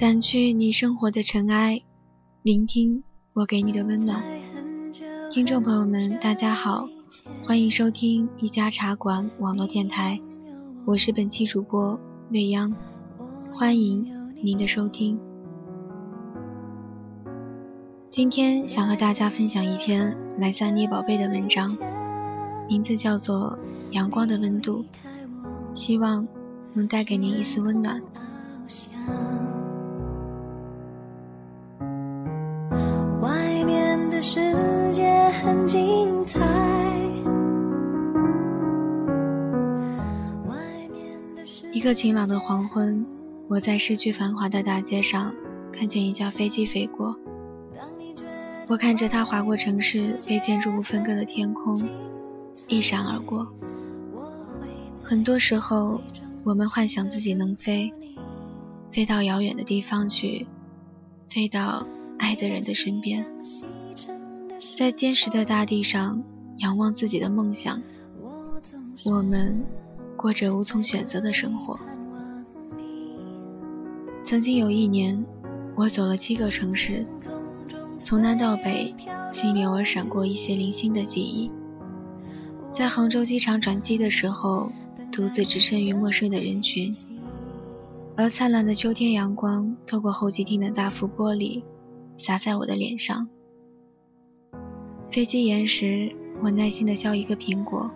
掸去你生活的尘埃，聆听我给你的温暖。听众朋友们，大家好，欢迎收听一家茶馆网络电台，我是本期主播未央，欢迎您的收听。今天想和大家分享一篇来自捏宝贝的文章，名字叫做《阳光的温度》，希望能带给您一丝温暖。个晴朗的黄昏，我在市区繁华的大街上看见一架飞机飞过。我看着它划过城市被建筑物分割的天空，一闪而过。很多时候，我们幻想自己能飞，飞到遥远的地方去，飞到爱的人的身边，在坚实的大地上仰望自己的梦想。我们。过着无从选择的生活。曾经有一年，我走了七个城市，从南到北，心里偶尔闪过一些零星的记忆。在杭州机场转机的时候，独自置身于陌生的人群，而灿烂的秋天阳光透过候机厅的大幅玻璃，洒在我的脸上。飞机延时，我耐心地削一个苹果。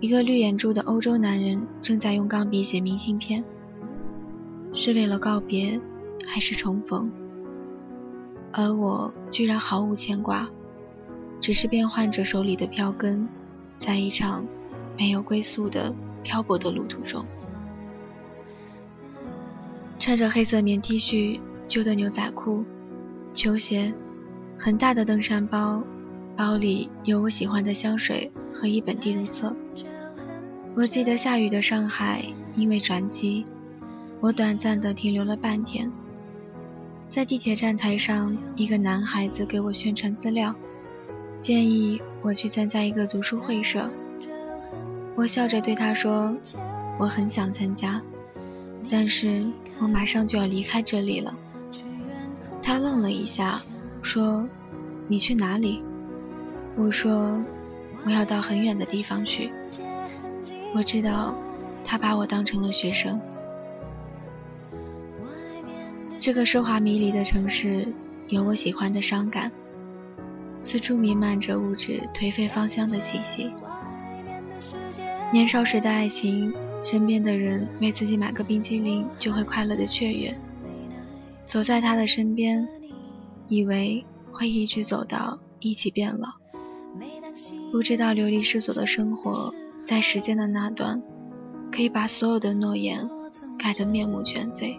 一个绿眼珠的欧洲男人正在用钢笔写明信片，是为了告别，还是重逢？而我居然毫无牵挂，只是变换着手里的票根，在一场没有归宿的漂泊的路途中，穿着黑色棉 T 恤、旧的牛仔裤、球鞋，很大的登山包，包里有我喜欢的香水和一本地图册。我记得下雨的上海，因为转机，我短暂的停留了半天。在地铁站台上，一个男孩子给我宣传资料，建议我去参加一个读书会社。我笑着对他说：“我很想参加，但是我马上就要离开这里了。”他愣了一下，说：“你去哪里？”我说：“我要到很远的地方去。”我知道，他把我当成了学生。这个奢华迷离的城市，有我喜欢的伤感，四处弥漫着物质颓废芳香的气息。年少时的爱情，身边的人为自己买个冰淇淋就会快乐的雀跃，走在他的身边，以为会一直走到一起变老，不知道流离失所的生活。在时间的那段，可以把所有的诺言改得面目全非。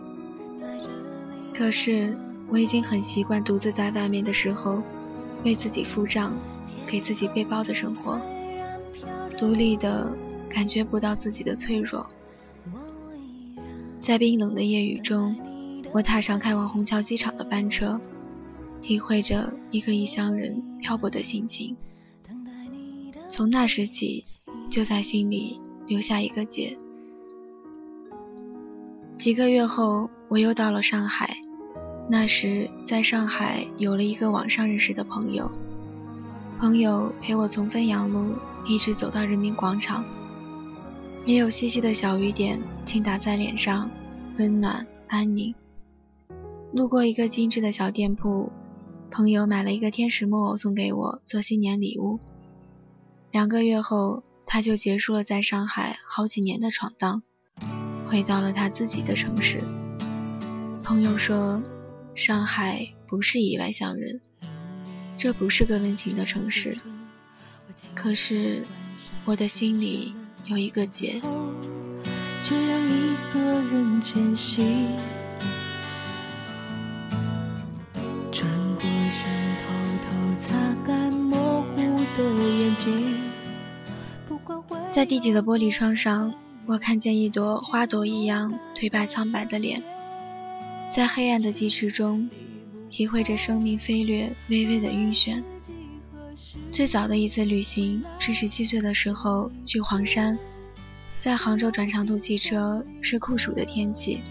可是我已经很习惯独自在外面的时候，为自己付账、给自己背包的生活，独立的感觉不到自己的脆弱。在冰冷的夜雨中，我踏上开往虹桥机场的班车，体会着一个异乡人漂泊的心情。从那时起。就在心里留下一个结。几个月后，我又到了上海。那时，在上海有了一个网上认识的朋友，朋友陪我从汾阳路一直走到人民广场。没有细细的小雨点轻打在脸上，温暖安宁。路过一个精致的小店铺，朋友买了一个天使木偶送给我做新年礼物。两个月后。他就结束了在上海好几年的闯荡，回到了他自己的城市。朋友说，上海不是以外乡人，这不是个温情的城市。可是，我的心里有一个结。这样一个人前行，在地铁的玻璃窗上，我看见一朵花朵一样颓败苍白的脸，在黑暗的疾驰中，体会着生命飞掠微微的晕眩。最早的一次旅行是十七岁的时候去黄山，在杭州转长途汽车，是酷暑的天气，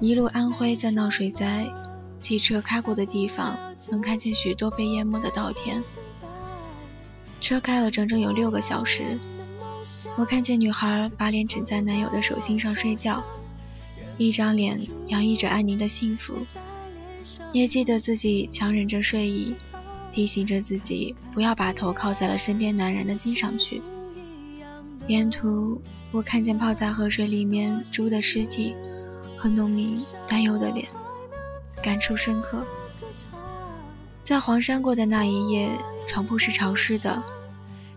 一路安徽在闹水灾，汽车开过的地方能看见许多被淹没的稻田。车开了整整有六个小时，我看见女孩把脸枕在男友的手心上睡觉，一张脸洋溢着安宁的幸福。也记得自己强忍着睡意，提醒着自己不要把头靠在了身边男人的肩上去。沿途，我看见泡在河水里面猪的尸体。和农民担忧的脸，感触深刻。在黄山过的那一夜，床铺是潮湿的，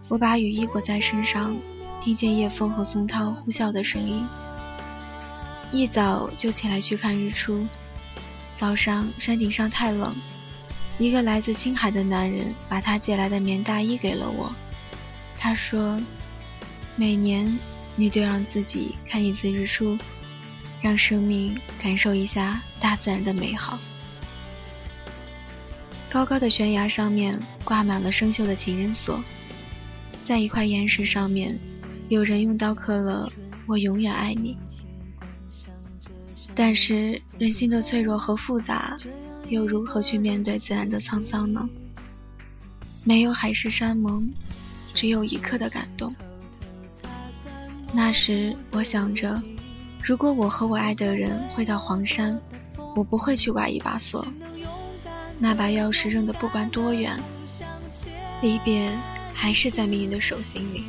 我把雨衣裹在身上，听见叶枫和松涛呼啸的声音。一早就起来去看日出。早上山顶上太冷，一个来自青海的男人把他借来的棉大衣给了我。他说：“每年你都让自己看一次日出。”让生命感受一下大自然的美好。高高的悬崖上面挂满了生锈的情人锁，在一块岩石上面，有人用刀刻了“我永远爱你”。但是人心的脆弱和复杂，又如何去面对自然的沧桑呢？没有海誓山盟，只有一刻的感动。那时我想着。如果我和我爱的人会到黄山，我不会去挂一把锁，那把钥匙扔的不管多远，离别还是在命运的手心里。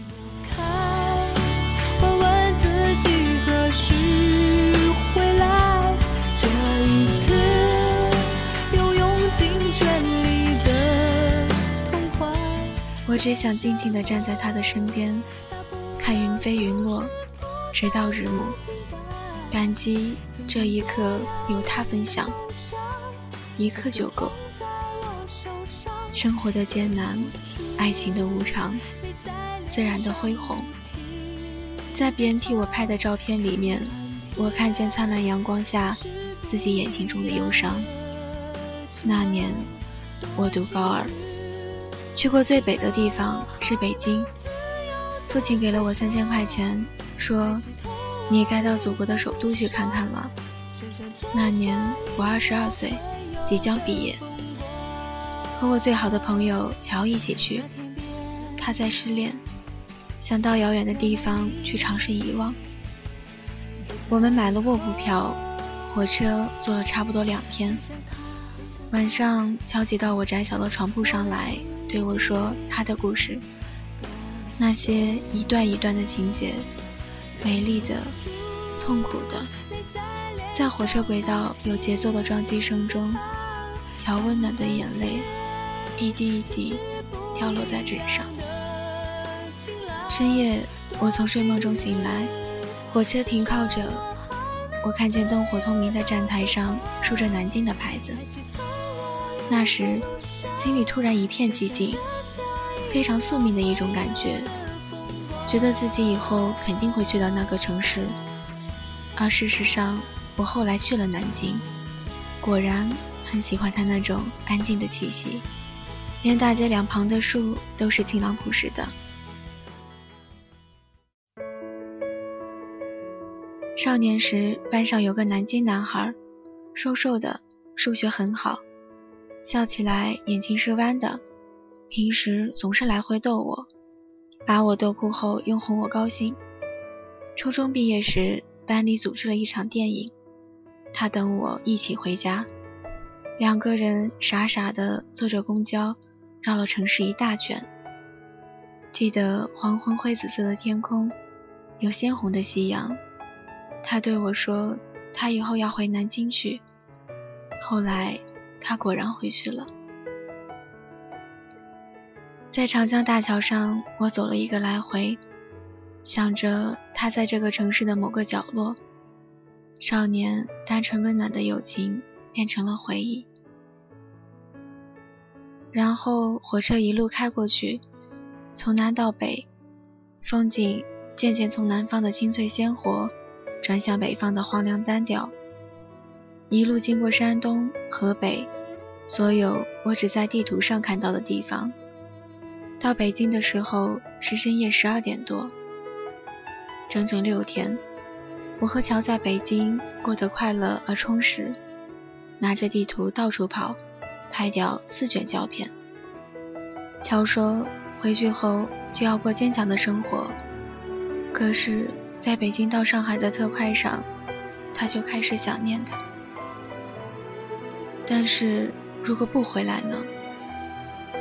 我只想静静地站在他的身边，看云飞云落，直到日暮。感激这一刻有他分享，一刻就够。生活的艰难，爱情的无常，自然的恢宏，在别人替我拍的照片里面，我看见灿烂阳光下自己眼睛中的忧伤。那年我读高二，去过最北的地方是北京，父亲给了我三千块钱，说。你该到祖国的首都去看看了。那年我二十二岁，即将毕业，和我最好的朋友乔一起去。他在失恋，想到遥远的地方去尝试遗忘。我们买了卧铺票，火车坐了差不多两天。晚上，乔挤到我窄小的床铺上来，对我说他的故事，那些一段一段的情节。美丽的，痛苦的，在火车轨道有节奏的撞击声中，乔温暖的眼泪一滴一滴掉落在枕上。深夜，我从睡梦中醒来，火车停靠着，我看见灯火通明的站台上竖着南京的牌子。那时，心里突然一片寂静，非常宿命的一种感觉。觉得自己以后肯定会去到那个城市，而事实上，我后来去了南京，果然很喜欢它那种安静的气息，连大街两旁的树都是清朗朴实的。少年时，班上有个南京男孩，瘦瘦的，数学很好，笑起来眼睛是弯的，平时总是来回逗我。把我逗哭后，又哄我高兴。初中毕业时，班里组织了一场电影，他等我一起回家，两个人傻傻的坐着公交，绕了城市一大圈。记得黄昏灰紫色的天空，有鲜红的夕阳。他对我说，他以后要回南京去。后来，他果然回去了。在长江大桥上，我走了一个来回，想着他在这个城市的某个角落。少年单纯温暖的友情变成了回忆。然后火车一路开过去，从南到北，风景渐渐从南方的青翠鲜活，转向北方的荒凉单调。一路经过山东、河北，所有我只在地图上看到的地方。到北京的时候是深夜十二点多，整整六天，我和乔在北京过得快乐而充实，拿着地图到处跑，拍掉四卷胶片。乔说回去后就要过坚强的生活，可是在北京到上海的特快上，他就开始想念他。但是如果不回来呢？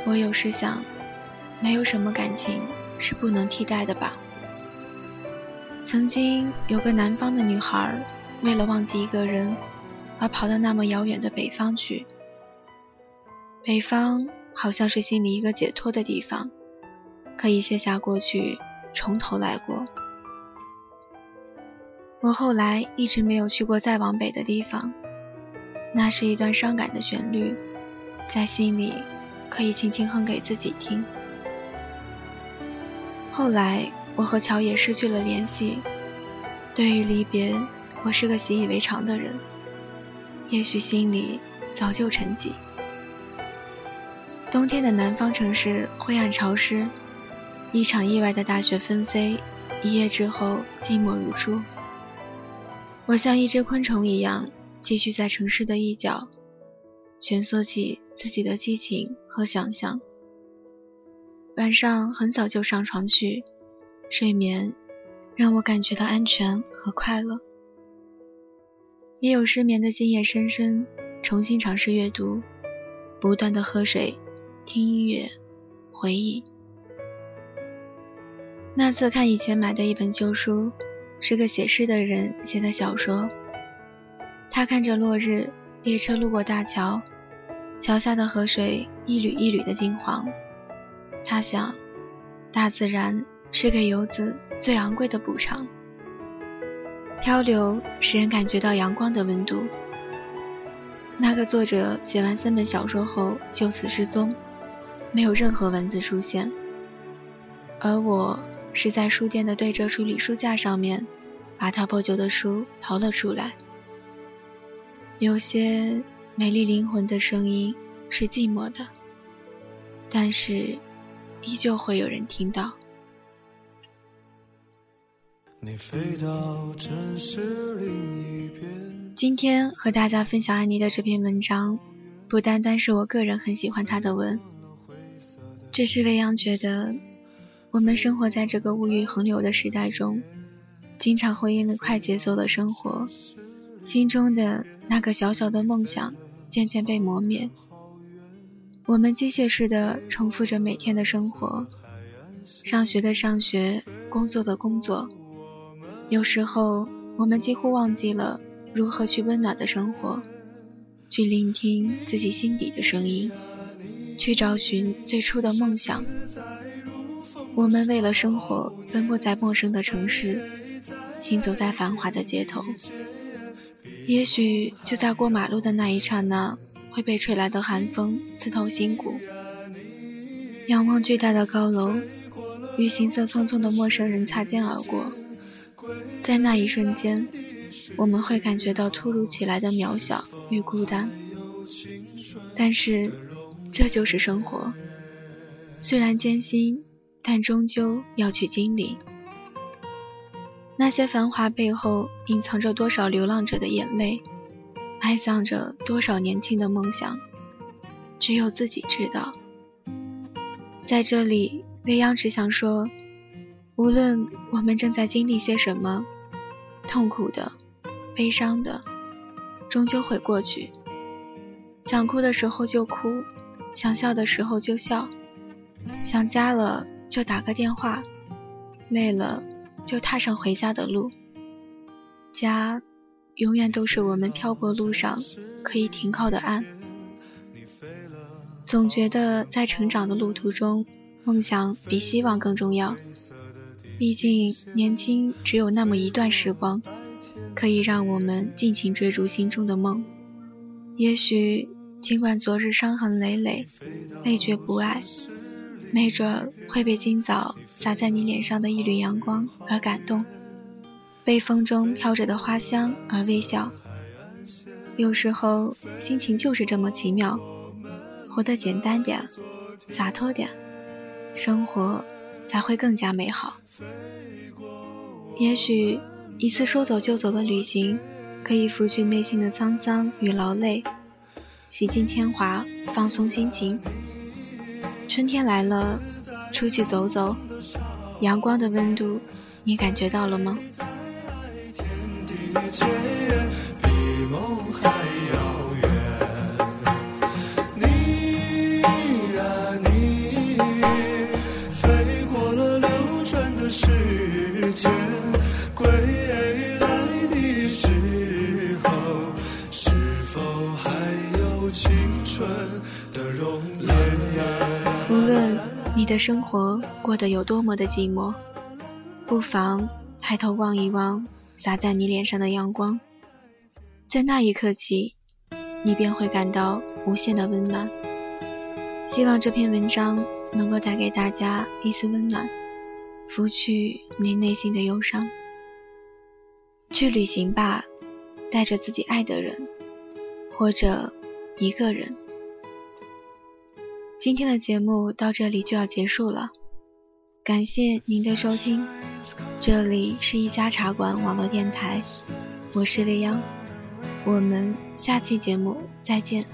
我有时想，没有什么感情是不能替代的吧。曾经有个南方的女孩，为了忘记一个人，而跑到那么遥远的北方去。北方好像是心里一个解脱的地方，可以卸下过去，从头来过。我后来一直没有去过再往北的地方，那是一段伤感的旋律，在心里可以轻轻哼给自己听。后来。我和乔也失去了联系。对于离别，我是个习以为常的人，也许心里早就沉寂。冬天的南方城市灰暗潮湿，一场意外的大雪纷飞，一夜之后寂寞如初。我像一只昆虫一样寄居在城市的一角，蜷缩起自己的激情和想象。晚上很早就上床去。睡眠让我感觉到安全和快乐，也有失眠的今夜深深，重新尝试阅读，不断的喝水，听音乐，回忆。那次看以前买的一本旧书，是个写诗的人写的小说。他看着落日，列车路过大桥，桥下的河水一缕一缕的金黄。他想，大自然。是给游子最昂贵的补偿。漂流使人感觉到阳光的温度。那个作者写完三本小说后就此失踪，没有任何文字出现。而我是在书店的对折处理书架上面，把他破旧的书掏了出来。有些美丽灵魂的声音是寂寞的，但是依旧会有人听到。你飞到城市另一边。今天和大家分享安妮的这篇文章，不单单是我个人很喜欢她的文，只是未央觉得，我们生活在这个物欲横流的时代中，经常会因为快节奏的生活，心中的那个小小的梦想渐渐被磨灭。我们机械式的重复着每天的生活，上学的上学，工作的工作。有时候，我们几乎忘记了如何去温暖的生活，去聆听自己心底的声音，去找寻最初的梦想。我们为了生活奔波在陌生的城市，行走在繁华的街头。也许就在过马路的那一刹那，会被吹来的寒风刺透心骨。仰望巨大的高楼，与行色匆匆的陌生人擦肩而过。在那一瞬间，我们会感觉到突如其来的渺小与孤单。但是，这就是生活。虽然艰辛，但终究要去经历。那些繁华背后，隐藏着多少流浪者的眼泪，埋葬着多少年轻的梦想，只有自己知道。在这里，未央只想说。无论我们正在经历些什么，痛苦的、悲伤的，终究会过去。想哭的时候就哭，想笑的时候就笑，想家了就打个电话，累了就踏上回家的路。家，永远都是我们漂泊路上可以停靠的岸。总觉得在成长的路途中，梦想比希望更重要。毕竟年轻只有那么一段时光，可以让我们尽情追逐心中的梦。也许尽管昨日伤痕累累，累觉不爱，没准会被今早洒在你脸上的一缕阳光而感动，被风中飘着的花香而微笑。有时候心情就是这么奇妙，活得简单点，洒脱点，生活才会更加美好。也许一次说走就走的旅行，可以拂去内心的沧桑与劳累，洗尽铅华，放松心情。春天来了，出去走走，阳光的温度，你感觉到了吗？你啊你，飞过了流转的时间。你的生活过得有多么的寂寞，不妨抬头望一望洒在你脸上的阳光，在那一刻起，你便会感到无限的温暖。希望这篇文章能够带给大家一丝温暖，拂去你内心的忧伤。去旅行吧，带着自己爱的人，或者一个人。今天的节目到这里就要结束了，感谢您的收听，这里是一家茶馆网络电台，我是未央，我们下期节目再见。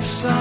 have some.